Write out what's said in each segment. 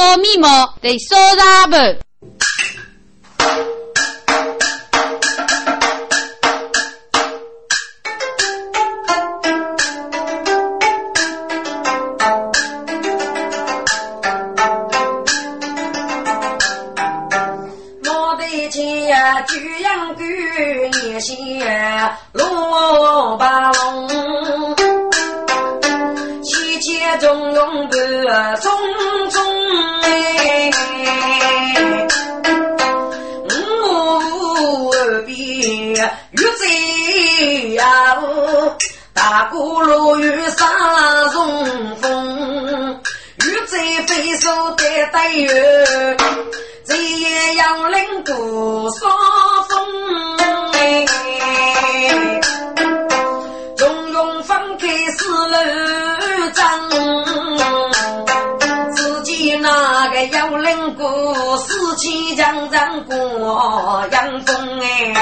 烧米毛得烧大不？罗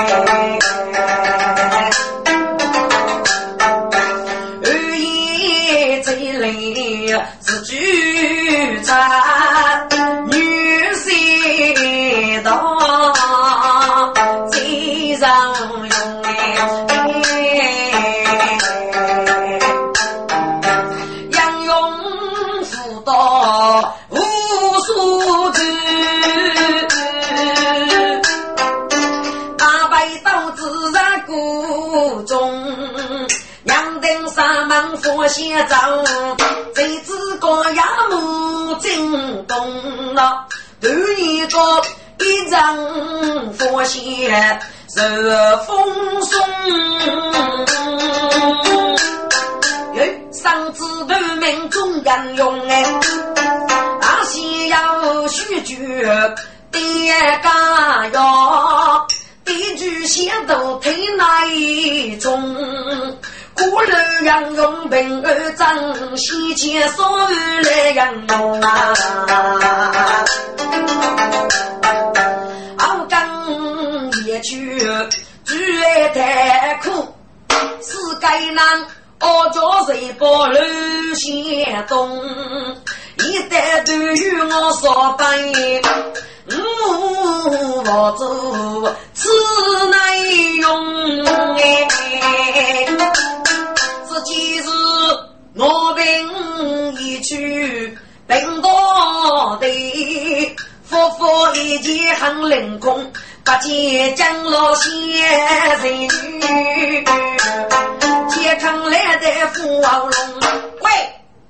风哎，惊动了，头一个一张佛仙受风霜，哟，上子头命中人用哎，那先要须举点家药，地主先都推那一种。我楼杨用平儿张，西迁所有来杨用啊。熬更夜去，煮爱太苦，世界难，熬着谁把楼先动？一旦都与我说白，我做此难用哎。今日我病已去，病多的，夫妇一见很凌空，不见江老仙人女，天康来的富豪龙。喂，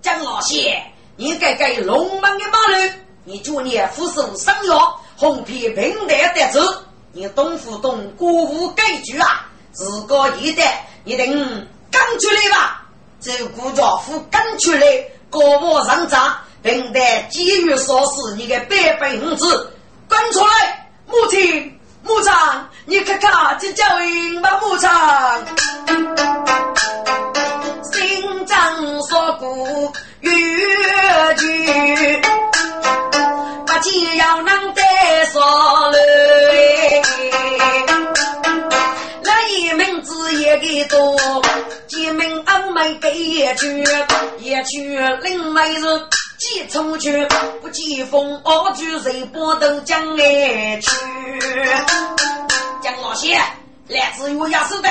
江老仙，你该给龙门的马路，你祝你福寿生药，红皮平台得子，你懂不懂国务规矩啊？自个一代，你等。赶出来吧！这顾家父赶出来，高我上涨，并得基于所示你的百倍五子滚出来！母亲，牧场，你看看这叫人吧，牧场。不仅要能得所来，那一名字也给多。一名阿妹给一句，一句另外是几出去，不见风二句谁波都讲来去。江老仙，来自我亚斯等，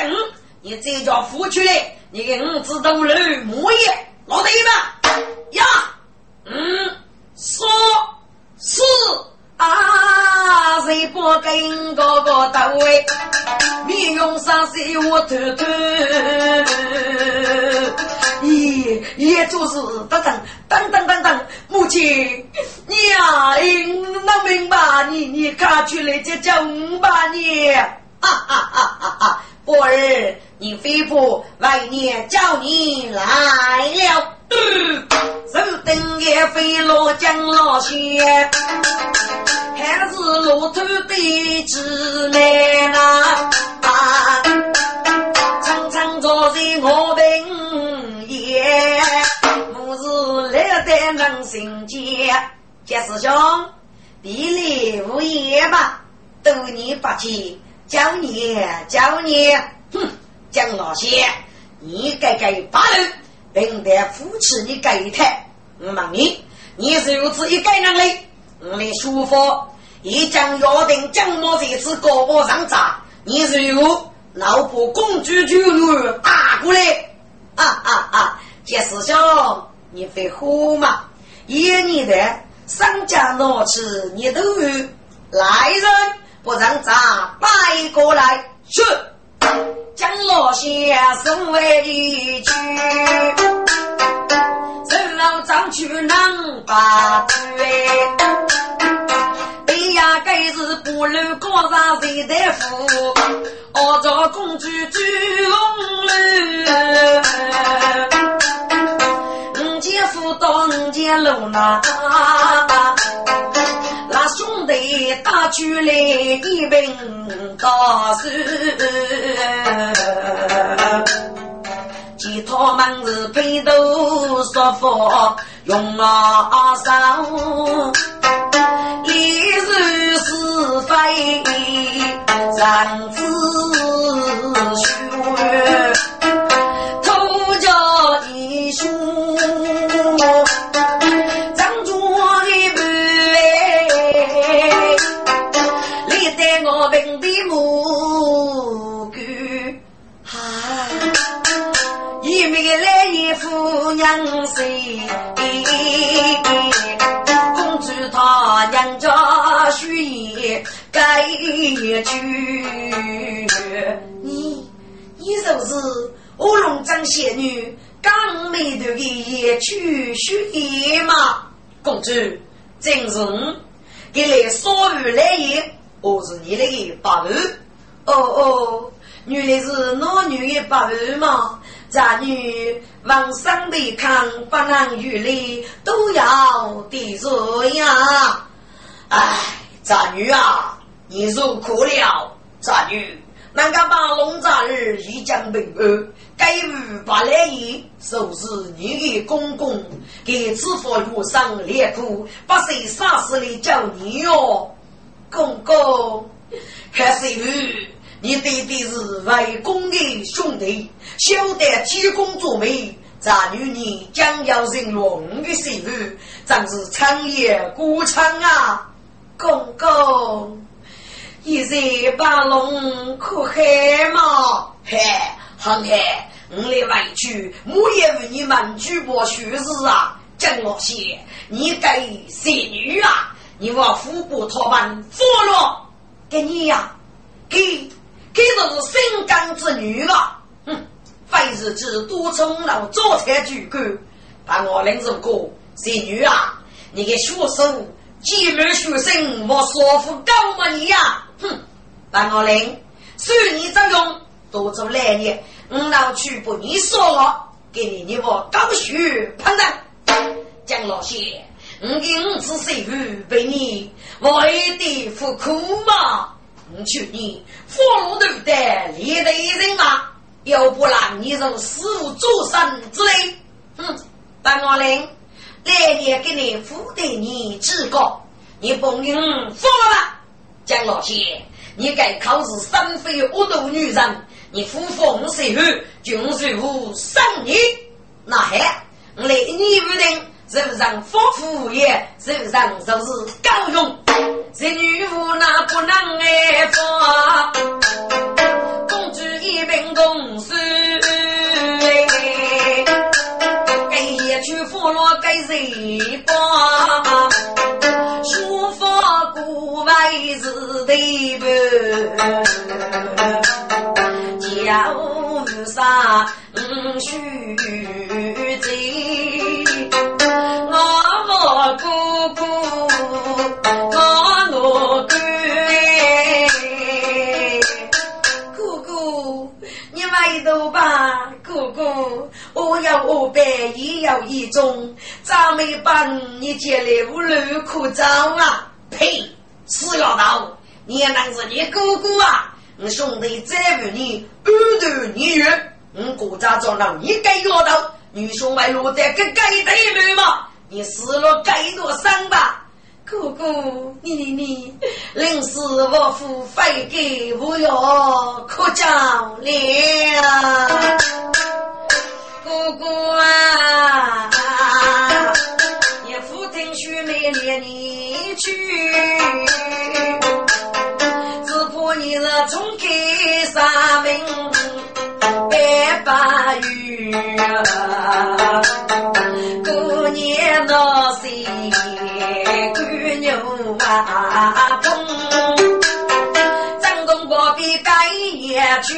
你这叫付出来，你给五子都来磨业，老弟们呀，嗯说是。啊！谁不跟哥哥斗位？你用上是我偷偷，咦，也就是等等等等等等，母亲，你呀，能明白你？你看出来就叫五八年，哈哈哈哈哈！波儿，你飞婆来年叫你来了。手灯也飞落江老仙，还是路途的姊妹呐。常常坐在我病夜，我是来得能心间。杰师兄，地里无言吧？多年不见，叫你叫你，哼，江老仙，你该该八路。平台扶持你改一台，我问你，你是如此一个能力，我来舒服。一将约定将我这次胳膊上扎，你如老婆公主就女打过来，啊啊啊！杰师兄，你会喝吗？一年的商家拿起，你都有来人，不让咱摆过来是。将老先生为一句，手老张去能把对。呀，该是不露高上谁在扶？我做公主追红楼，五姐夫到五姐楼那，打出来一瓶高手，其他们是背头说法用啊手。一是是非，人之学，的母狗，哈，一面来一副娘子。他娘家需也该去，你你就是乌龙掌仙女刚美头的野去血吗？公主，真是我给来少女来也，我是你的八儿。哦哦，原来是男女的八儿吗？咱女往上的看，不能与你都要得罪呀！哎，咱女啊，你受苦了。咱女，那个把龙扎儿一将平安，该于把来意，收拾你的公公，给知府遇上烈苦，不是杀死的叫你哟，公公，还是与。你爹爹是外公的兄弟，晓得积功作美，咱女儿将要成龙的媳妇，真是长夜孤唱啊！公公，一日把龙可害吗？嘿，很害！我来委屈，我也为你们举报虚实啊！郑老些，你该谁女啊？你往虎步他们放了，给你呀，给。给都是心肝之女啊！哼，非是之多冲老早才举官，把我领入过。仙女啊，你个学生，既没学生，我说服高嘛你呀！哼，把我领，随你这用，多做来年，我老去不你说了，给你你我高学判断。江老谢，我给五次媳妇被你为的服苦嘛？我去你佛罗头的立的人嘛，要不然你从师傅做神之类。哼，当我领来年给你付的你几个，你不用放了吧。江老谢，你该考试三非恶毒女人，你呼风水后，军水户生你，那还我来你不定。是不是丰富无业？是不是就是高用？是女巫那不能挨罚，公主一本公书，给一曲佛罗给谁帮？书法古外是对不？家务啥嗯须也要一种，咋没把你接来屋楼可走啊？呸！死丫头，你也能是你哥哥啊？我兄弟再问你，二头你远，我国家做了你该丫头，女兄妹落在个该对门嘛？你死了该多伤吧，哥哥，你你你，临死我父非给我要可讲了，哥哥啊，你父亲许没连你去，只怕你是？冲开三门白八月，过年闹喜，赶牛马棚，张东伯比盖也去。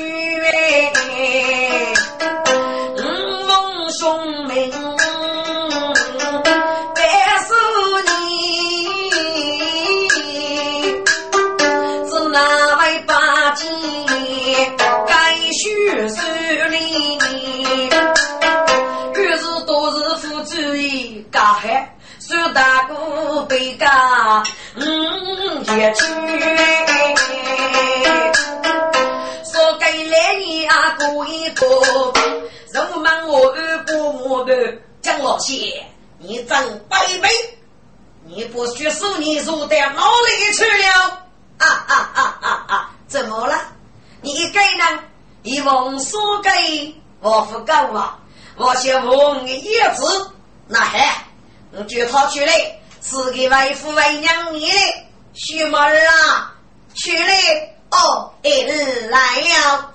今夜该是谁离你是多日复这一嘎嗨苏大哥背家嗯也去说给了你阿哥一个人忙我二哥莫的江老先你真卑鄙你不学说你入到牢里去了。啊啊啊啊啊。怎么了？你一个人一问说给我不够啊！我想问你一次，那还？我就他去了，是给为父为娘你的，徐毛儿啊，去了哦，一日来了。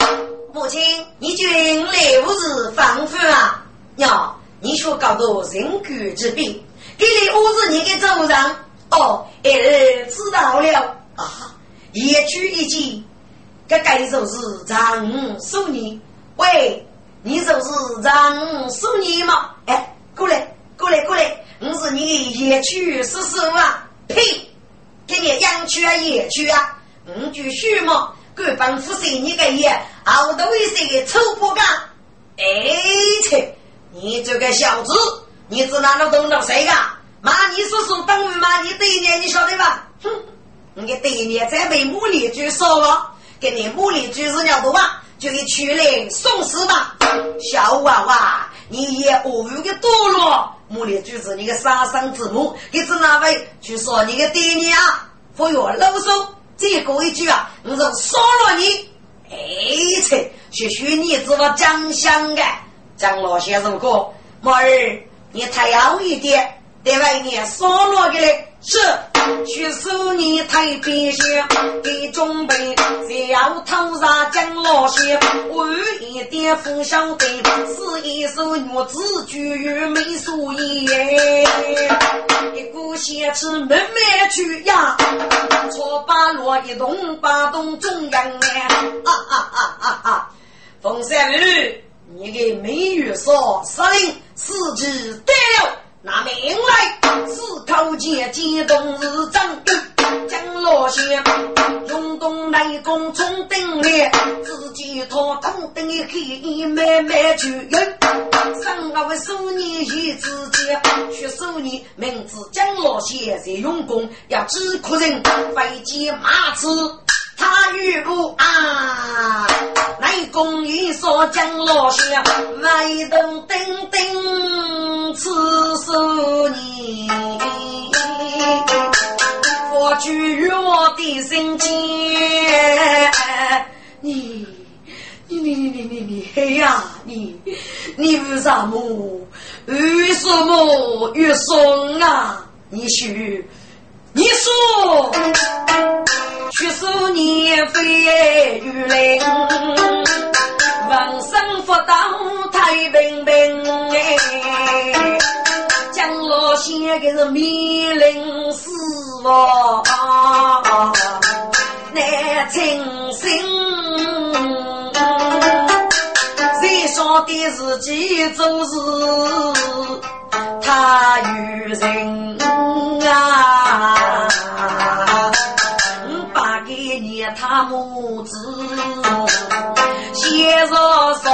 母亲，你军来无日放父啊？娘，你说搞到人骨之病，给你屋子你给走上哦，一日知道了啊。一句一句，这该就是让送你。喂，你就是让送你吗？哎，过来，过来，过来。我是你野区是什啊？呸！给你养去啊，野区啊！我就虚嘛，官方服谁你个爷，好多为谁个臭不干？哎切！你这个小子，你知道那懂到谁个？骂你叔叔等于骂你爹娘，你晓得吧？哼！你个爹娘再被母里居说了，给你母里居是了不吧？就给取来送死吧！小娃娃，你也偶遇个堕落。母里举子，你个杀生之母，你是哪位？去说你个爹娘！不要啰嗦，再过一句啊，我就杀了你！哎切，学学你知道讲相的，张老先生哥，妹儿，你太好一点，得为你杀了的嘞。是，去收你太平县，给准备，小偷杀江老些，晚一点分晓得，是一首女子句没数言。一股仙气慢慢去呀，错把罗一动把动中央啊啊啊啊啊！凤山女，你给美玉说司令，司机对了。拿命来，四口剑激动日正，将老先用动内功冲顶烈，自己他通顶黑慢慢去用，上那位数年一之间，学数年名字将老先在用功，要知苦人飞机马子。他与不啊，内功一说将老乡，外头叮叮此十年，过去我的心间，你你你你你你黑呀，你你为什么为什么越怂啊？你许。你说，许数年飞玉林，王生福到太平平哎，江老先个是命令死亡，难清醒，谁晓得自己做事？他与人啊，把给你他母子先说说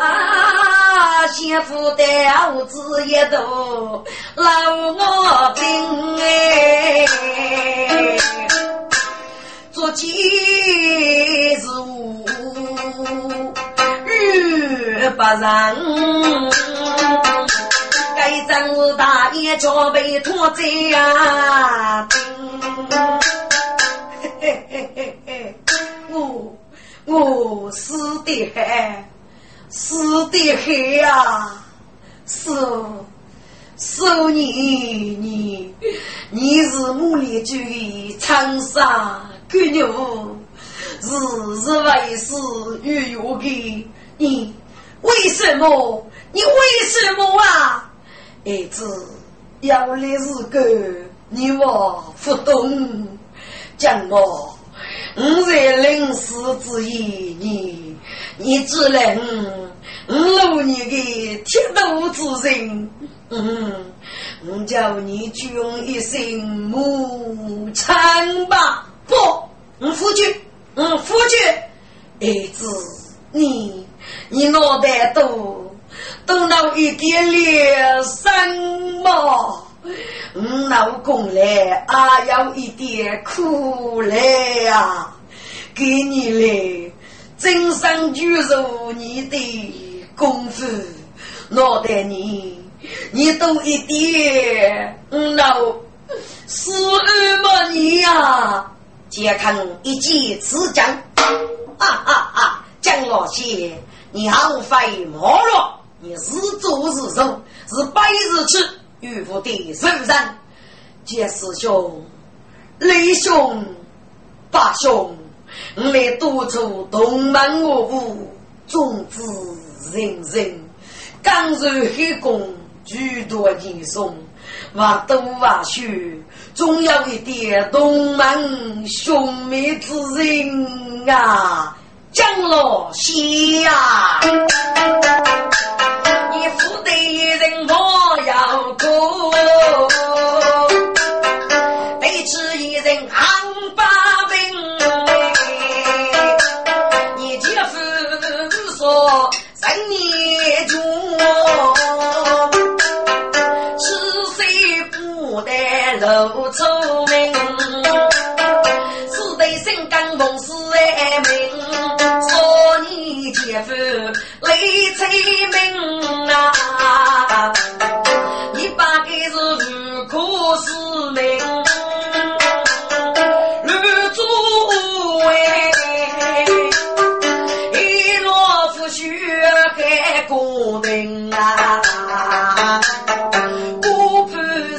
啊，先付的儿子一头老我病哎，做几日日不人。该正是大爷脚被拖在呀！嘿嘿嘿嘿，我我死的嗨，死的黑呀！是是你你是母里居的长沙狗牛，日日为师与我的你，为什么？你为什么啊？儿子，要来是个你我不懂，讲我，我在临死之夜，你你只能。我路你的铁头之人，嗯，我叫你用一声母亲吧，不，我夫君，我夫君，儿子，你你脑袋多，多闹一点点什么？我老公来啊，有一点苦来呀，给你嘞，真上就如你的。功夫，脑袋你，你都一点，老死二么你呀？健康一记此将，啊啊啊！江老仙，你好费毛了，你是做日守，是百日吃，遇不得受人。杰师兄、雷兄、八兄，我来督促东门我府，众子。人人刚柔黑公，诸多轻松，话多话少，总有一点东门兄妹之人啊！江老仙啊，你负得一人我要过，得吃一人扛把柄，你姐夫说。三年中，吃谁不得露聪姐夫泪催命啊！你八个是无可思命。我命啊！我不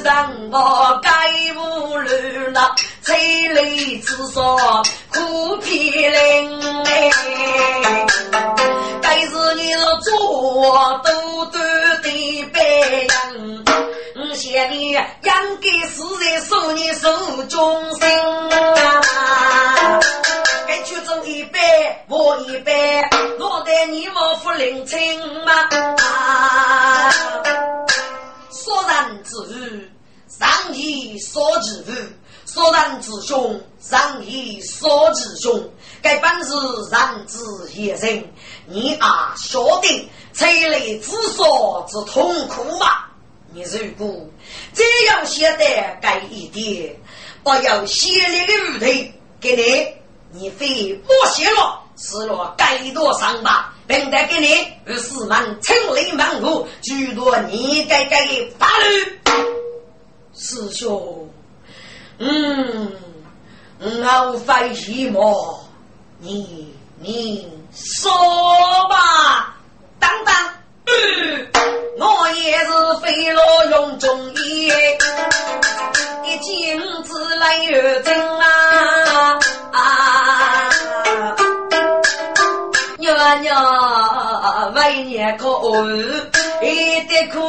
让我该无路了，催泪之说苦皮灵我多多的白羊，我想你应该是在受你受中心！该去走一杯，我一杯，我带你我福临亲嘛。说人之语，上以说之语；说人之凶，上以说之凶。该本是人之一生，你啊晓得催泪之说之痛苦吗？你如果这样写的该一点，不要写那个鱼头给你。你非莫写了，失落该多伤疤，并得给你与四门清理门户，许多你该该的法律。师兄，嗯，我非什么？你你说吧，当当，我也是非罗用中医，一镜子来月经啊。啊！娘娘为你苦，一点苦，苦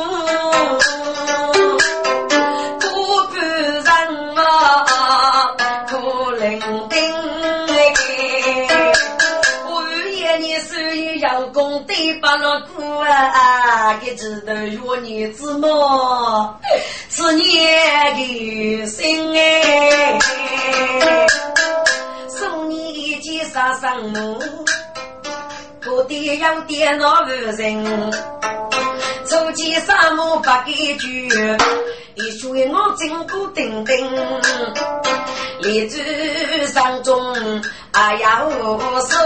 里要功德把了苦啊，给知道有你之么？是你的心哎。杀生母，我的要爹那无人，初见杀母不给句，一说我真不定定，立柱上中哎呀无数，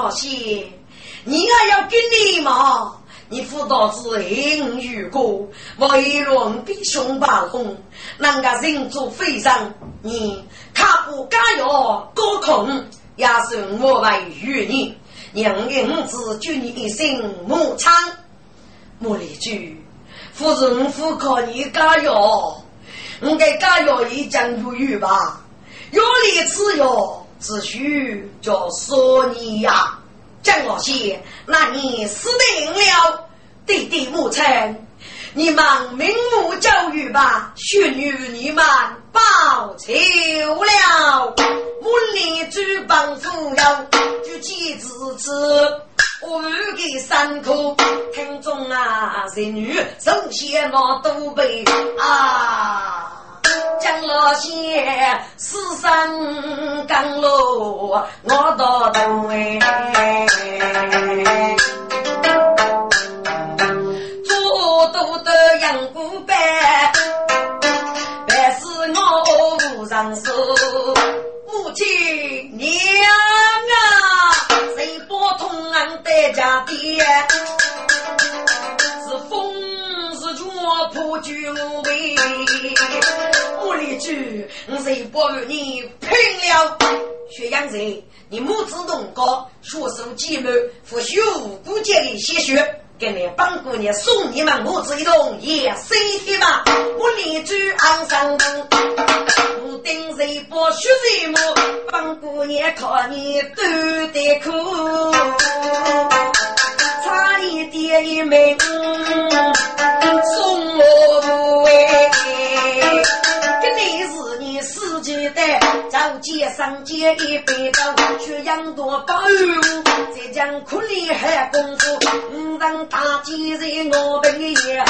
老谢，你还要跟你吗？你辅导子英语歌，为论比胸八红，人家人做非常，你他不加油高空，也是我为与你，娘银子救你一生母昌。莫里句，夫人夫靠你加油，我该加油一将如玉吧。有理此药，只需叫说你呀，江老仙，那你死定了，弟弟母亲。你们明目教育吧，学女你们报仇了。我立主帮扶摇，举起子子，我给三口听众啊，人女首先那都背啊。江老仙，世上刚路我到头哎。多得养姑伯，但是我无上手。母亲娘啊，谁拨通俺的家爹？是风是雨破旧围，我立句谁拨与你拼了？薛阳人，你母子同高，双手结满，不许无辜间的鲜血。给你帮姑娘送你们母子一同也生气嘛！我立居昂山峰，不定谁不学谁么？帮姑娘看你多得苦，差一点一命早街上街一杯酒，却养多保佑，再讲苦力还功夫，五人大吉在我背夜啊，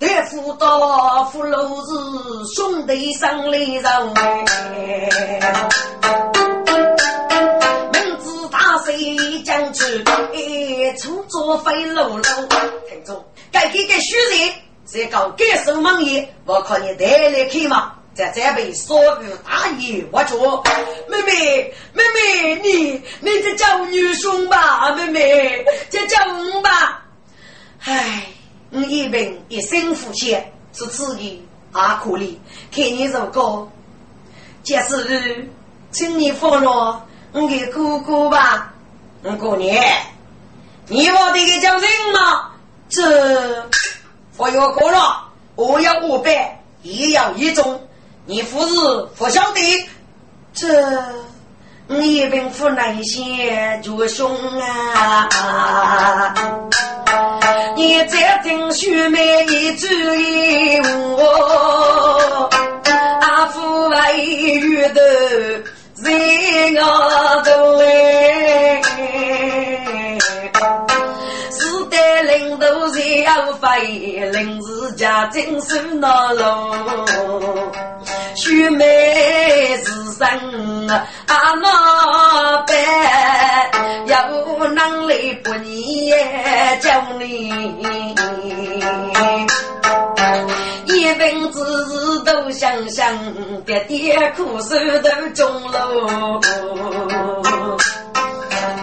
大夫到福禄日，兄弟上来人明知大水将至，一出作飞喽喽，听众该给个虚人。再搞改手忙业，我靠你带来看嘛！在这边所有大爷，我说妹妹妹妹，你你在叫我女兄吧，妹妹在叫我吧。唉，我一病一身负险，是自己阿可怜，看你如果，假使请你放了我给姑姑吧，我过年，你我的个叫人吗？这。我要过了，我要五百，一要一中，你父子不晓得，这你并不那些做兄啊！你再听须眉一句一我，阿父为遇的人啊都要飞，临时家精神恼喽。须眉是生阿那般，有能力不你叫你，一辈子都想想爹爹苦守都终喽。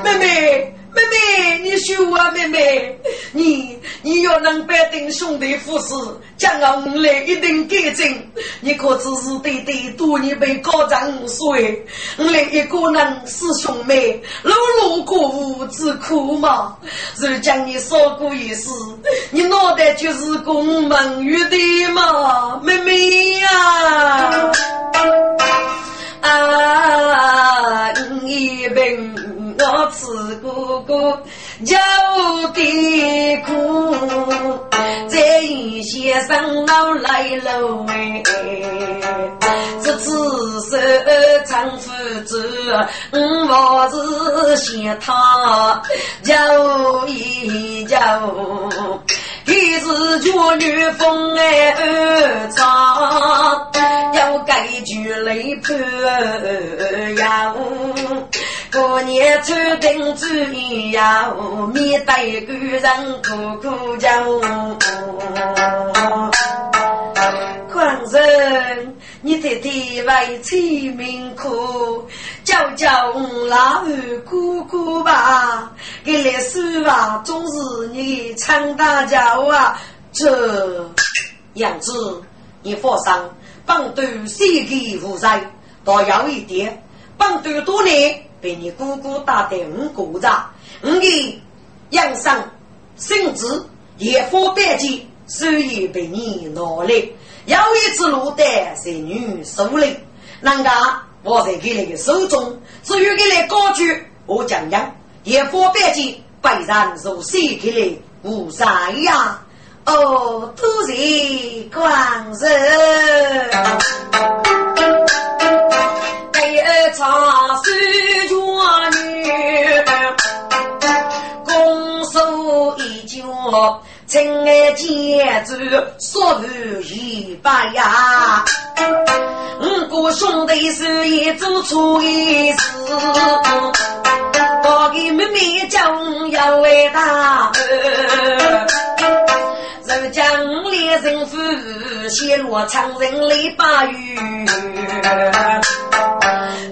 妹妹。妹妹，你说啊，妹妹，你你要能摆定兄弟父子，将来我们来一定改正。你可知是弟弟多年被高涨五岁，我来一个人是兄妹，碌碌过无之苦嘛。如将你说过一世，你脑袋就是公门玉的嘛，妹妹呀。啊，一病。我吃哥哥叫的苦，在一些上脑来了哎，这只是长夫子，我是嫌他叫一叫，一是绝女风哎唱，要改句来判呀。过年穿定主意呀，面对个人苦苦叫。官人，你的地位清明苦，叫叫老二姑姑吧。给历史啊，总是你唱大叫啊。这样子，你放心，帮队谁给负责？多要一点，帮队多年。被你姑姑打得五鼓掌，我的养生性质也方便极，所以被你努力。有一次路的是女手里，人家我在给那个手中，只有给那高举，我讲讲也方便极，被人如谁给你无啥呀？哦，都是光荣。第二场是一角，亲爱接住说不一百呀。五个兄弟是一做错一事，哥哥妹妹将要为大。人将烈人夫，陷落长人泪把雨。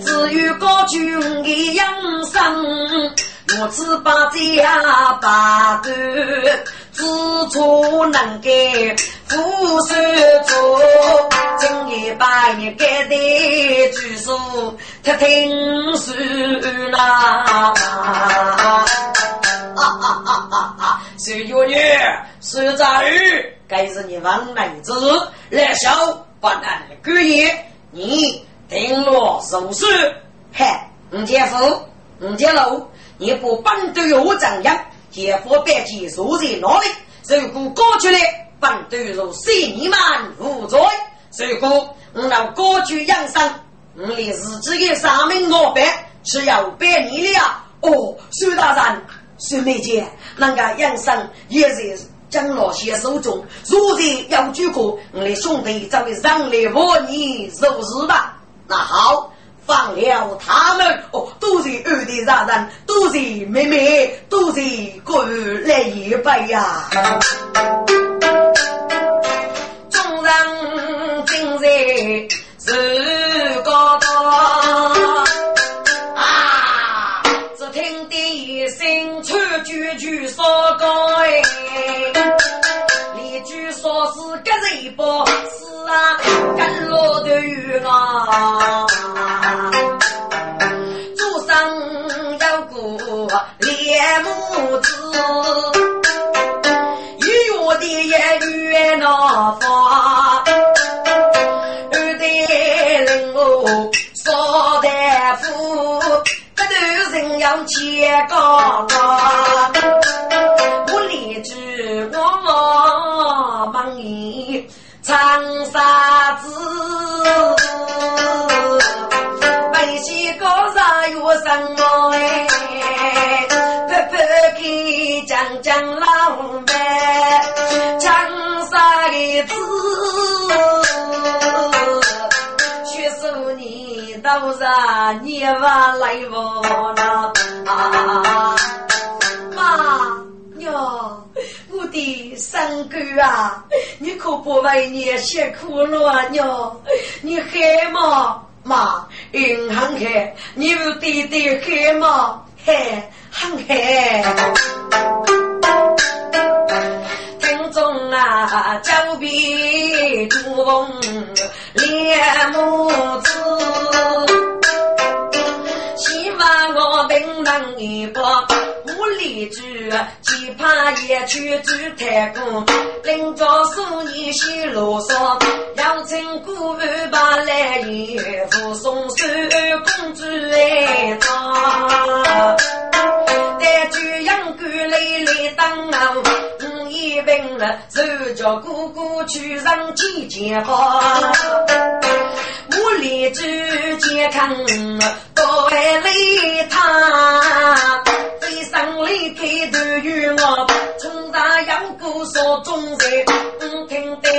至于高君的养生，我只把家把断，知错能改，不是错。今夜半夜该的举手，他听书啦。哈哈哈哈哈！谁叫你是在日？该是你王妹子来小不能故意，你定落手术。嘿，吴姐夫，吴姐老，你不反对我怎样？姐夫别急，坐在哪里？如果过去了，反对如谁你们无罪？如果我让过去养生，我的自己的三名老板是要别你了。哦，苏大人。孙梅姐，那个养生也是将老些手中，如今要举过，我的兄弟咱们让来和你收拾吧。那好，放了他们哦，都是二弟大人，都是妹妹，都是过来一杯呀。众人今日是个道。句句说改，例句说是个人不是啊，跟老的有啊。母子，一月的也月那发，二代人哦少大夫。人要结高啊！我立志我帮你唱啥子？本溪高上有什么哎？啥个字？都是你娃来我了啊！妈娘，我的三哥啊，你可不为你辛苦了娘，你害吗？妈，嗯，很害，你有弟弟害吗？害，很害。听众啊，久别重逢两母子。能一把无力主，只怕也去主太公。临着数年西路上，要请姑把来迎，护送手公主来唱。带举阳关来来当，一病了，手叫哥哥去上几件花。我立志健康到来他，非上来开头与我，冲上阳谷说中人，我听得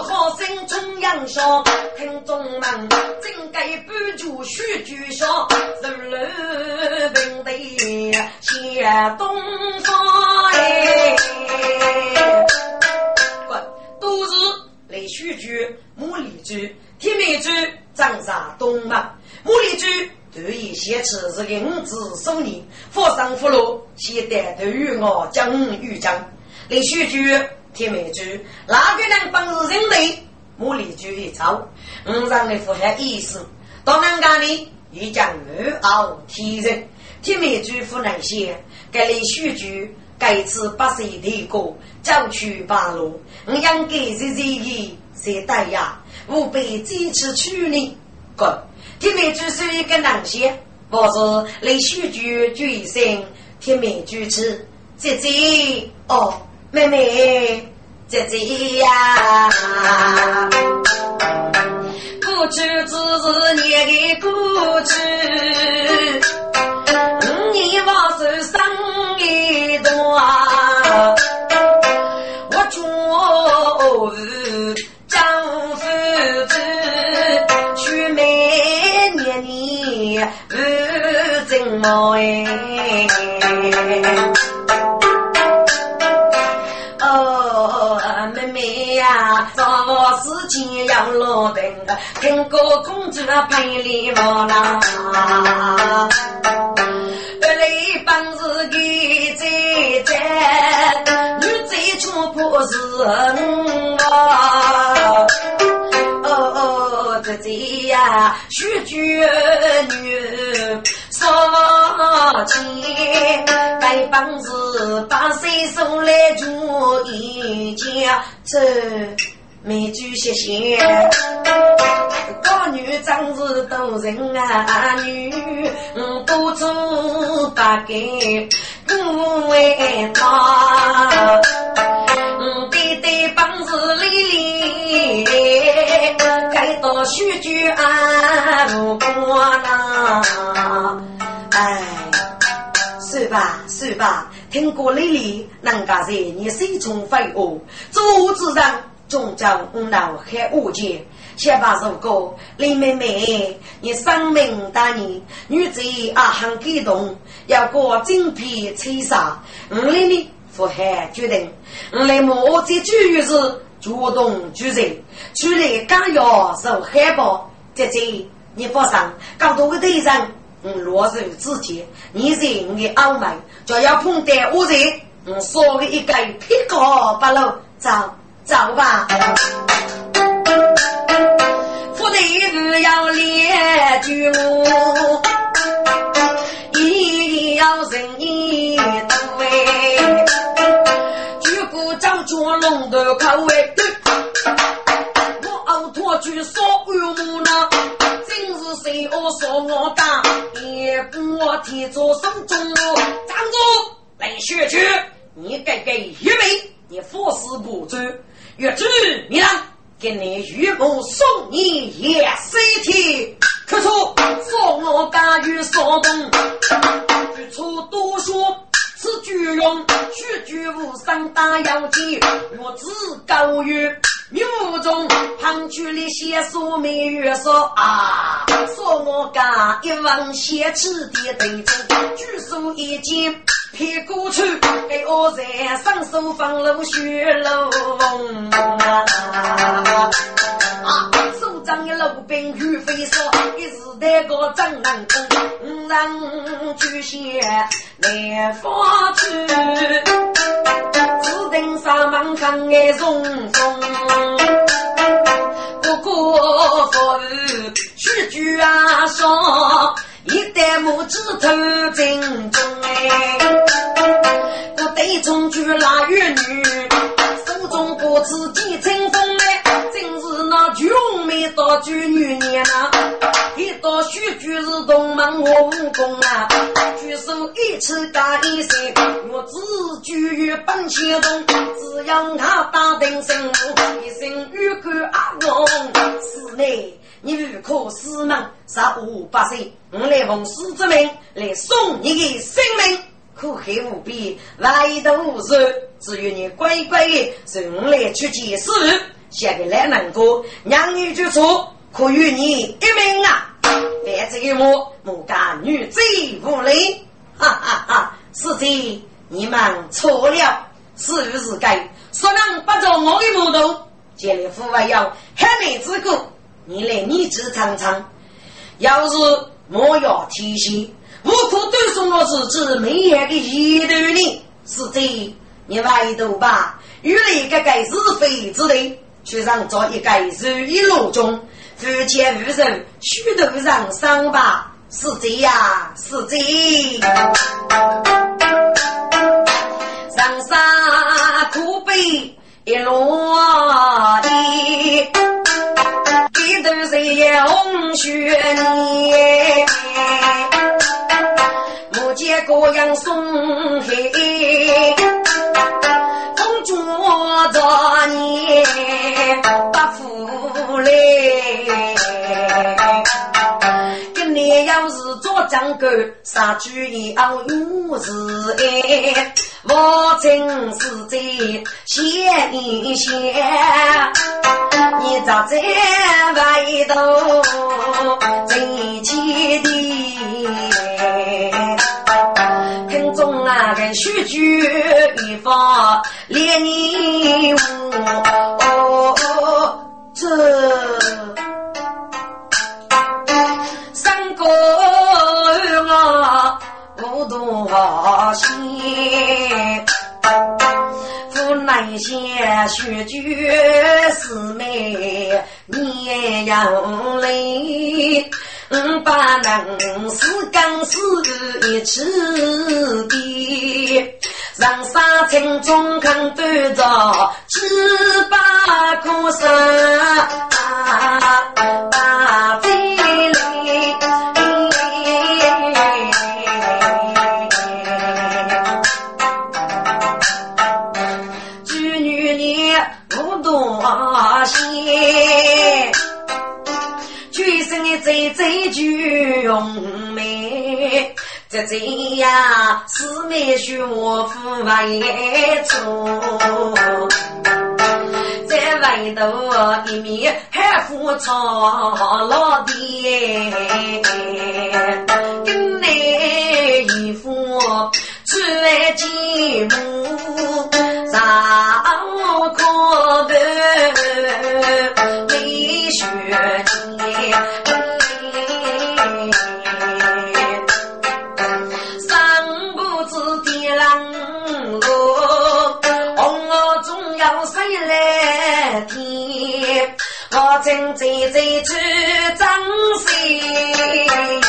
好声冲阳上，听众们真该不住须举上，如楼平地向东方哎，都是来须举。木里居，天美居，长沙东门。木里居对于写词是个五子数年，佛上佛落，写得对于我将与将。李须居，天美居，哪个能帮助人类？木里居一招，五让的符合意思。到南家里，也将二傲天人。天美主夫难些，该里许句，该次八岁的哥，早去八路，我养给日日一谁带呀？吾辈坚持处理。哥，天美主是一个男些，我是李许句主一生，天美主持姐姐哦，妹妹姐姐呀。过去只是你的过去，五年往事生一段，我祝丈夫子，娶美年你怎么哎。做事情要落定，听过公主陪你玩啦。二来帮自己在在，女最初不是我。哦哦，这这呀，许居女说起，该帮子把谁送来住一家这。美句谢谢，高女长子都人啊，女多做大给不为他，对对帮子里里，该到许句啊如过呐，吧算吧，听过丽丽，人家在你心中飞舞，做自然。终将无脑还误解，先把如果李妹妹，你生命大年，女子啊很感动，要过精辟吹杀，我来你符合决定，我来莫在主于是主动举人，出来刚要受海报，姐姐你放心，更多的对象，我落入自己，你是我的傲慢，就要碰到我人，我说的一个屁高八路走。走吧，不得不要列举我，一要人一等位，举鼓掌着龙的口味，我奥托举说有木呢，谁我说我打，也不提着手中我站住来学去，你该给一位，你佛事不周。岳主，你让给你岳母送你一身体，可说我甘于所动，举出多说，此举用须举无伤大妖精，我自高于墓中旁去的些说美月说啊，说我干一往写吃的对中，举手一剑。撇过去，给我在双手放入血龙啊！手掌一路兵如飞沙，一时那个张南公，五人巨蟹难发去，只等上门看爱送送，不过佛须举啊说。一代拇指头正中哎，我对中举拉玉女，手中果子几成风哎，那穷美大举女年呐！一到许举是东门我武功啊，举手一尺打一声，我自举于本钱中，只要他打定声，一声玉冠阿龙，是内。你如可死门杀五八岁，我来奉师之命来送你的性命，苦海无比，来头无数。只有你乖乖的从我来出件事，写个来能过，让你就错，可与你一命啊！但这个我莫干女贼无礼，哈哈哈！师弟，你们错了，是与是该，说能不着我的木头，建立父外要海内之故。你来逆子长长，要是莫要提醒，无可对送我自己美颜的一头呢？是这，你外头吧，遇了一个该是非之人，却让做一个如意路中，夫妻无人，许多人伤吧，是贼呀，是贼！上山苦悲一落地，低头谁也红雪泥。目见各样送黑，做张狗，杀猪要有是爱，我真是在想一想，你咋在外头挣钱的？听中那个许句一方连你我这。不多心，府内些学句是美年样嘞，不能是刚是一起的，人生情中肯端着七八颗山。这这呀，四面学我父外出，在外头一面还副操老爹，跟那我正在在去张飞，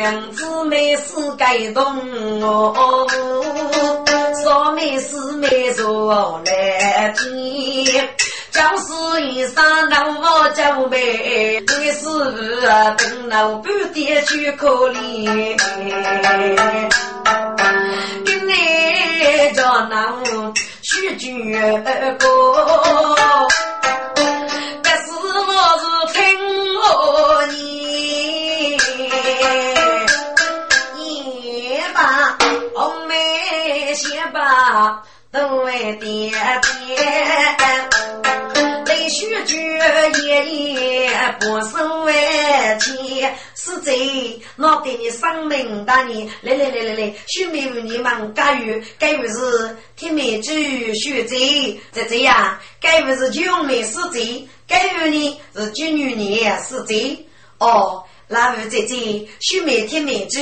娘子没事感动哦，少没事没坐来听，就是一生让我交杯，你是等老半点去可怜，跟你叫那许句歌，先把都为爹爹，泪血绝爷爷不生为亲，是贼我给你上门打你，来来来来来，许妹妹你们该有该有是天美主学贼，这这样该有是九妹是贼，该有呢是九女年是贼，哦，那位姐姐许妹天美主。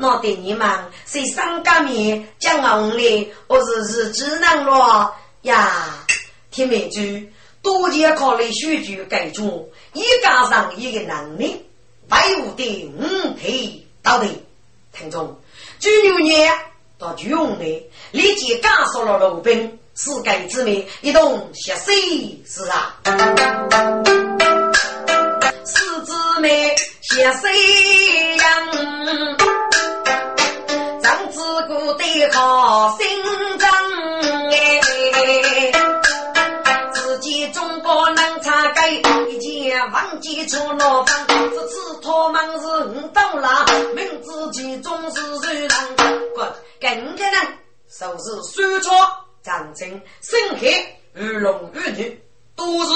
那对你们是上革命讲红的，我是是只能了呀。听美珠，多加考虑选举改组，一加上一个能力，威武的五配到底。听众，九六年到九五年，立即赶上了罗宾，世界之美一同携手是啊，四姊妹携手样。古代好心脏哎，自己中国能插盖，一件忘记出牢房。这次他们是五刀郎，名字其中是瑞郎。滚，更个人手是酸草长成，深黑如龙如女，都是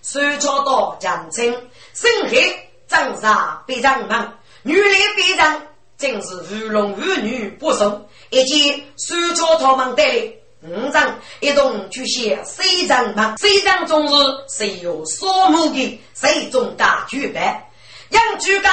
酸草到长成，深黑长啥非常忙，女人非常。正是如龙如女不送，以及苏家他们带领五张一同去写西藏嘛。西藏中是谁有扫墓的，谁中大举办。杨举家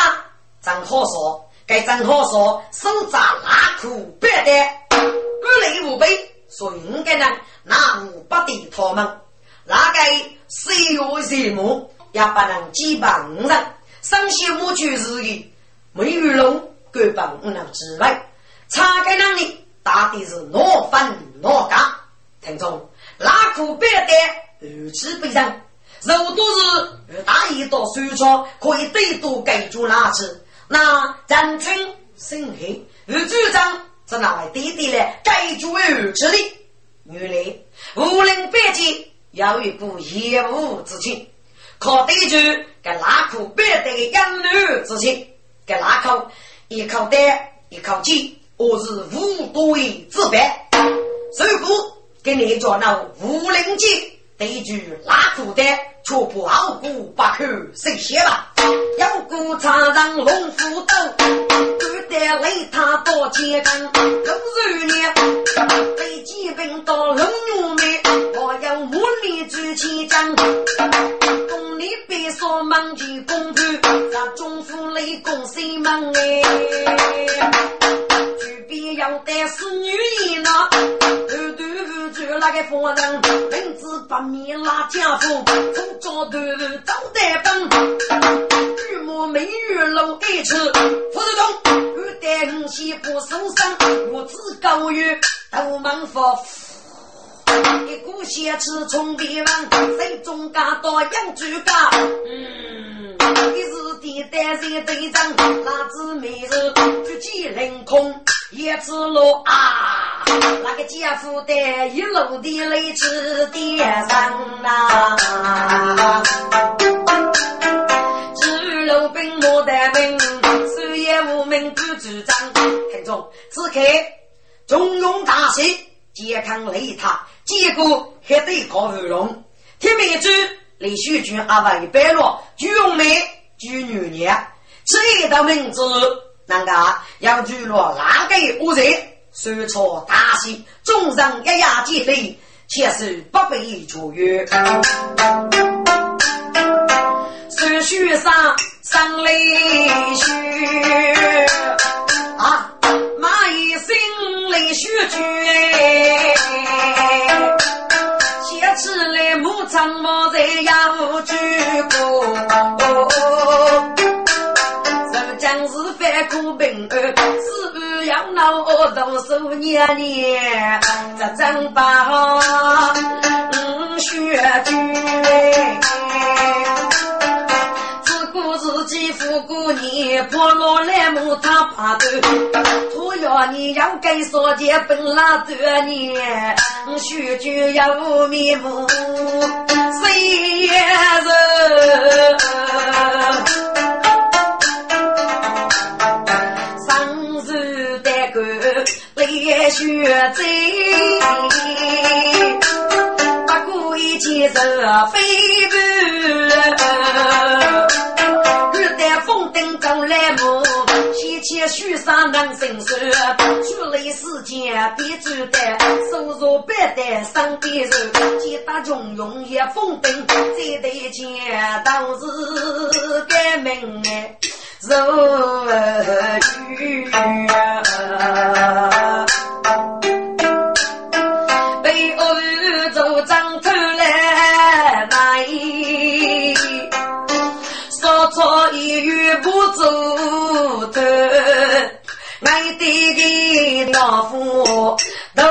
张好说，该张好说手扎拉裤白的，不累无悲，所以应该呢，那无不敌他们。那个谁有什么，也不能击败五人。生修墓区日的没有龙，根本不能之外，查个能力大抵是哪分哪家。听众，拉苦白的如此悲伤，肉都是大一道水草，可以对多盖住哪次？那人称生黑，而主张是拿来弟弟来盖住儿子的。原来无论百计，有一股业务之情。靠对住给拉口白带的养女之情，给拉口一口带一口气，我是无多为自白。如果给你做那无灵界对住拉口带，却不傲骨把口谁写吧？要骨插上龙虎斗，不得雷他多千根，龙肉年被疾病到龙牛面，我要木力举起将。你别说忙去公干，咱中府雷公谁忙哎？举边要带是女人呐，头头就那个夫人，名字把面拉家夫，从早头早带本，玉模美玉露一尺，副手中有带五媳妇受伤，我只高于都忙佛。一股邪气冲天王，手中家刀养猪家。嗯，一时的单身队长，那只美人举起凌空，一次落啊，那个姐夫的一路的泪池点上呐。只楼兵莫得名，手也无名不主张。听众，此刻中庸大喜，健康雷塔。结果还得搞芙蓉，天命主李秀君阿外白落，朱永梅朱女娘，这一道名字，那个要朱落哪个无人？说错大喜，众人一牙皆飞，且是不被卓越。手续上上泪血啊，泪血绝。起来，牧场莫在养猪过。这将是反苦病儿，是不要闹动手年，这真把嗯血猪。几副过年，破落来木他怕头，土要你要给少结本拉多年，许久要面目谁也认，生日的个来学走，不过一件事非不。来么？先前许上能伸手，出来时间别主单，手若白带上边手，肩打穷用一封灯，再对前都是改名哎，肉鱼的老夫都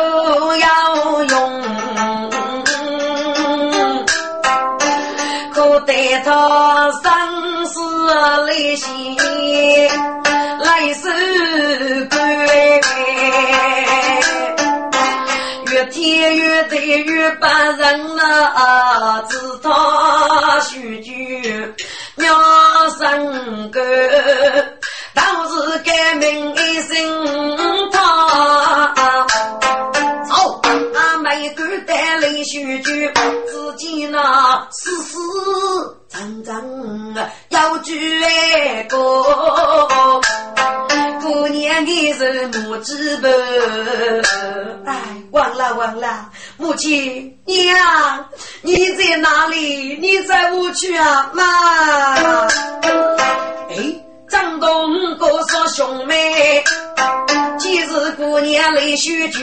要用，可待他生死来兮，来受归。越天越地越把人啊，知他许句。鸟生歌，当时改名一声他。走，阿妹哥带来许句，自己那死死张张要举个，故年的是母之辈，哎，忘了忘了，母亲娘，你在哪里？你在屋去啊，妈？哎，张东哥说兄妹，今日过年来许聚。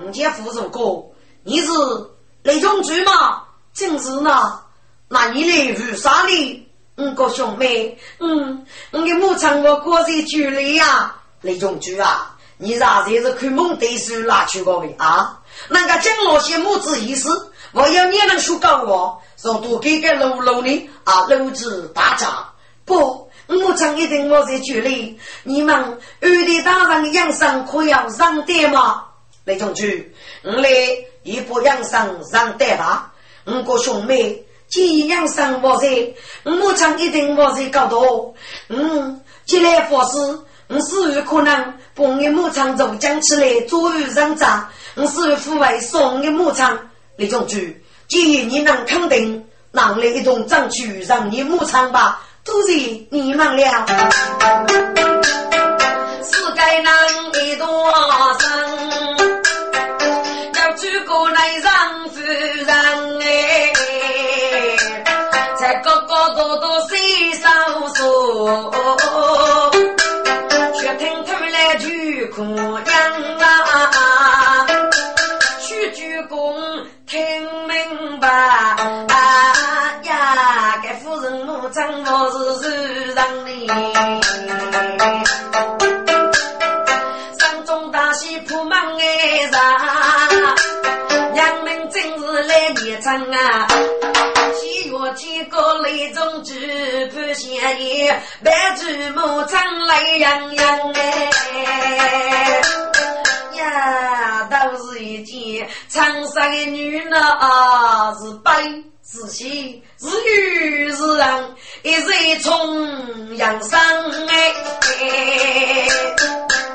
你家夫人哥，你是雷中举吗？正是呢。那你来为啥哩？五个兄妹，嗯，我的牧场我过在距离呀，雷中举啊，你啥才是看蒙对手拿去过的啊？那个江老些母子意思，我要你能说告我，说多给个喽喽呢啊，楼子大家不，牧场一定我在距离，你们二弟大人养生可要让点吗？雷中举，我来一步养生让点吧，五个兄妹。既养生我在，牧场一定我在搞多。嗯，既然佛师，我是有可能帮你牧场做讲起来，左右人长，我是有抚慰送你牧场。李总局，既然你能肯定，让来一同争取让你牧场吧，都是你们了。是该能一多生，要诸葛来让夫人哎。多多洗手手，却听头来就哭娘啊！徐鞠躬听明白，人母长我是受伤的，山中大喜铺满哎上，娘们真是来年长啊！几个雷中举盘相爷，白驹木长来洋洋哎呀，都是一件长沙的女啊，是白是喜是玉是人，一日重阳生哎。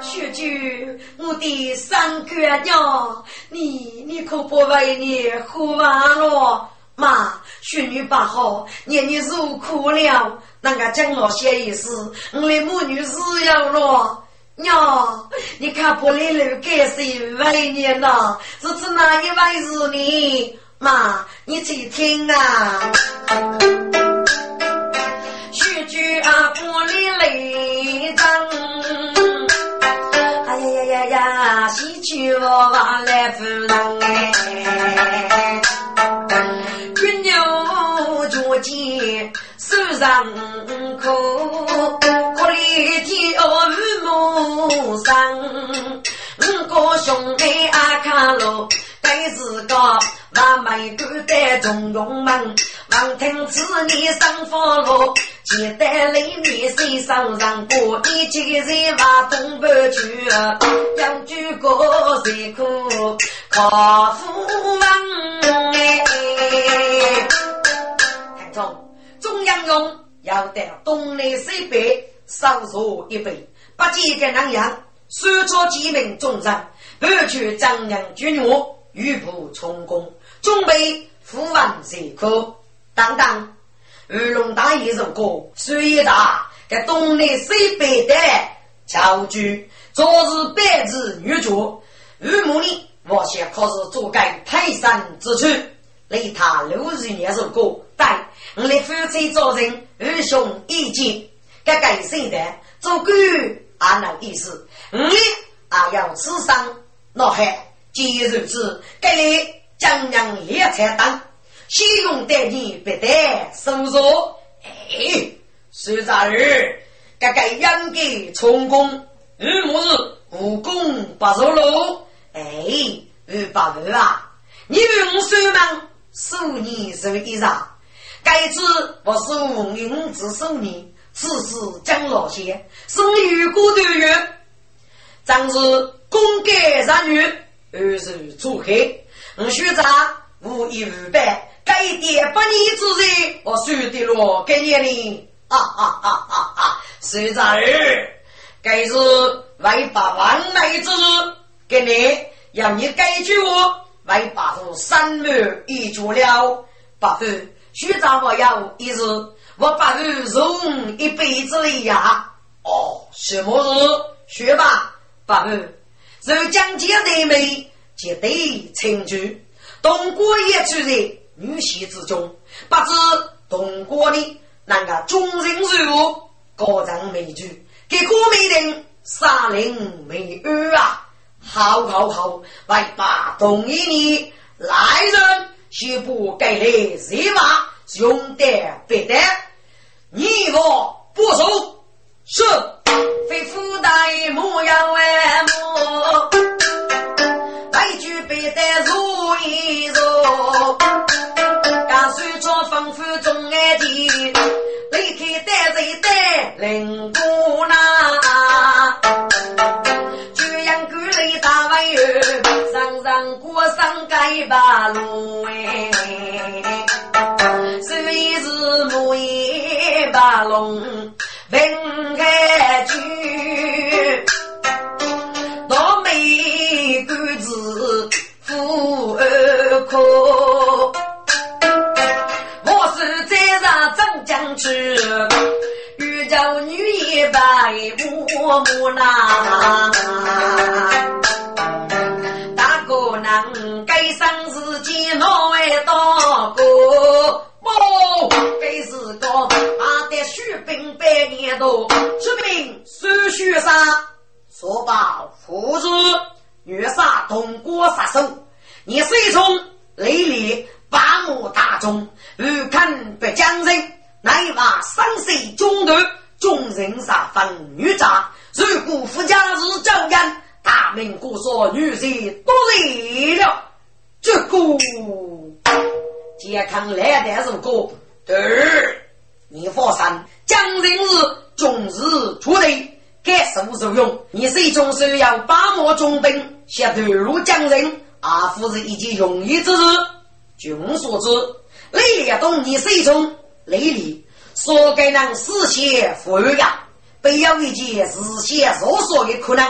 学句我的三哥娘，你你可不为你喝完了。妈，孙女不好，年年受苦了。那个讲老些意思，我的母女是要了。娘，你看玻璃楼盖是为你呐，是指哪一位是你？妈，你去听啊。须句啊，玻璃雷张。哎呀呀呀呀，喜鹊往来夫人哎。见手上苦，里跳雨幕上，五个兄妹阿卡罗，该是个完美狗的中庸门，王听此年生佛罗，记得里面身上上过一几人往东北去，要举个谁苦靠夫王哎。中中央用要得东南西北少说一倍，不见个那样，说出几名众人，不去张扬军务，预卜充公，准备赴完这科。当当，二龙大一首歌，水大给东南西北的教具，昨日白日女主，二母呢，我先可是做该泰山之处，雷他六日年首歌，但。我的夫妻做人，二兄一见，该改姓的做官也能意思。我也要吃上闹海，既如此，该你江洋猎财当，信用待你不得收入。哎，徐大儿，该该应该充公，日末日无功不受禄。哎，二八二啊，你用手忙，数年受一场。该次我是五英之首年，此时将老些，生于孤独月，正是公改杀女，二是出黑。我学长无一无百，该点八年之日，我输的了给你哩。啊啊啊啊啊！学长儿，该是为把万来之日，给你要你改句我，为把这三月一足了，不分。学长我要一日，我把你容一辈子的呀！哦，什么事？学吧，爸爸。受将军的美，皆得成就。东郭也住在女婿之中，不知东郭的那个众人如高张美举，给郭美人杀人美女啊！好好好，来把同意你来人，学不该来谁嘛？兄弟别得，你我不熟，是非夫大莫要为莫，得如一如，敢说着丰富中爱的，离开得罪得灵姑那。大弯哟，上上过上盖八路哎，所以是木叶八龙分开句，我是在上镇江去。叫女一百五木那，大哥能给生自己哪位大哥？哦，给是个阿得血兵百年多，士兵手血杀，说罢父子虐杀东郭杀手，你随从雷烈八目大众，欲看北江人，乃把生死中断。众人杀分女杂，如果夫家是招人，大明姑说女婿多来了。这个健康来的如果对，你放心，江人是终日出队，该受受用。你最终是要八莫中兵，下投入江人，阿夫是一件容易之事。据我所知，雷烈东你最终雷厉。说给人实现富裕呀，不要一件实现所说的可能。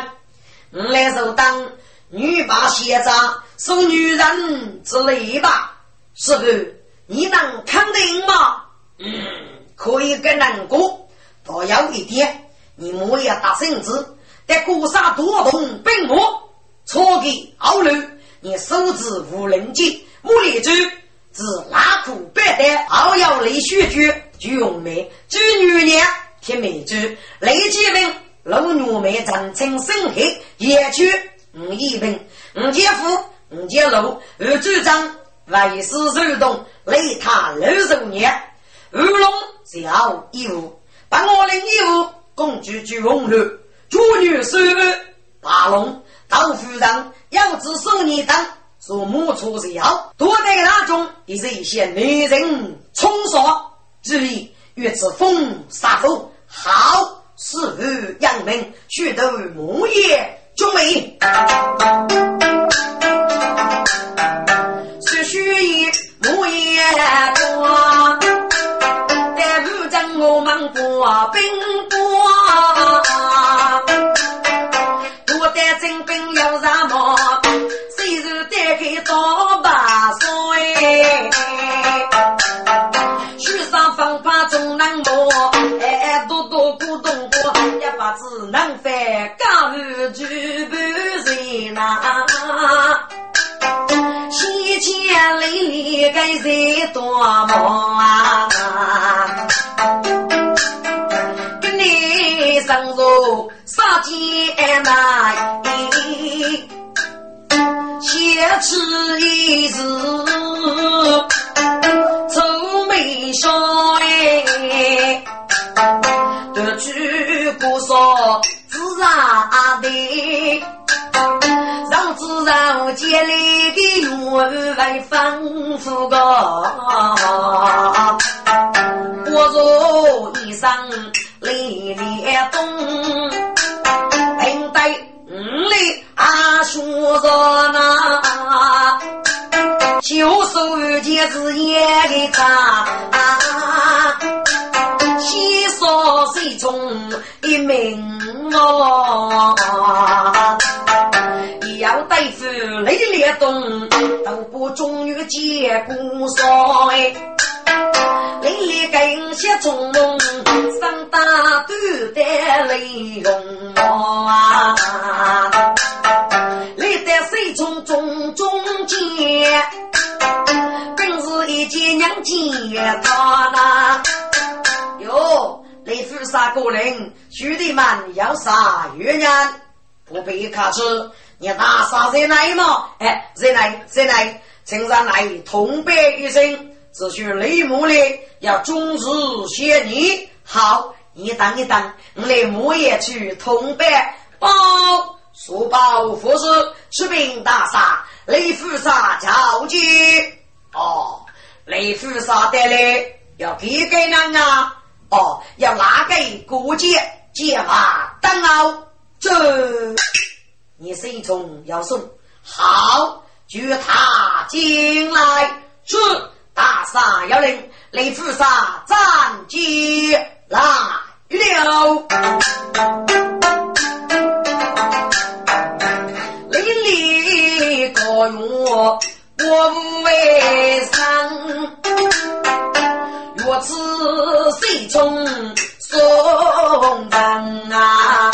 我来就当女霸贤渣，说女人之类吧，是不？你能肯定吗？嗯，可以跟人过，倒有一点，你莫要打绳子，得鼓杀多动并魔，错给懊恼，你手指无人机，莫立住，是拉苦白带，熬要泪血绝。举红梅，举女娘，贴梅珠，雷几文，龙女梅长成深黑，也去五一文，五姐夫，五姐楼，二组长，为师手动，雷他六十年，二龙小一五，把我领一五，共举举红楼，主女收八龙，到府上要知守你当，说母出是要，多在那中，也是一些女人冲杀。至于越之风杀风，好是日阳明，取得木叶中美，是须以木叶多，但不将我们过兵只能翻，刚日举不人呐。西千里该人多么啊？跟你上路杀艰难，先吃一次。眉梢哎，得举不少自然的，让自然间里的缘分丰富个。我若一生历练东，平对五里阿叔热那。就手见子也给他，西说水中一名哦，要对付雷烈东，都不忠于结果说淋漓更些从容，上大都得雷公啊！来在水中中中间，本是一件娘家他呐。哟，雷夫杀个人，兄弟们要杀月人，不必客气。你大杀谁来嘛？哎，谁来谁来？请上来同拜一声，只需雷母的要终日谢你。好，你等一等，我来母也去同拜。报，书报副使出兵大杀雷夫杀交接。哦，雷夫杀得来要给给人啊？哦，要拿给国界解发等候。这。你随从要送好，就他进来。是大傻要领雷夫杀斩击来了。雷里个月我无为生，我自睡中送饭啊？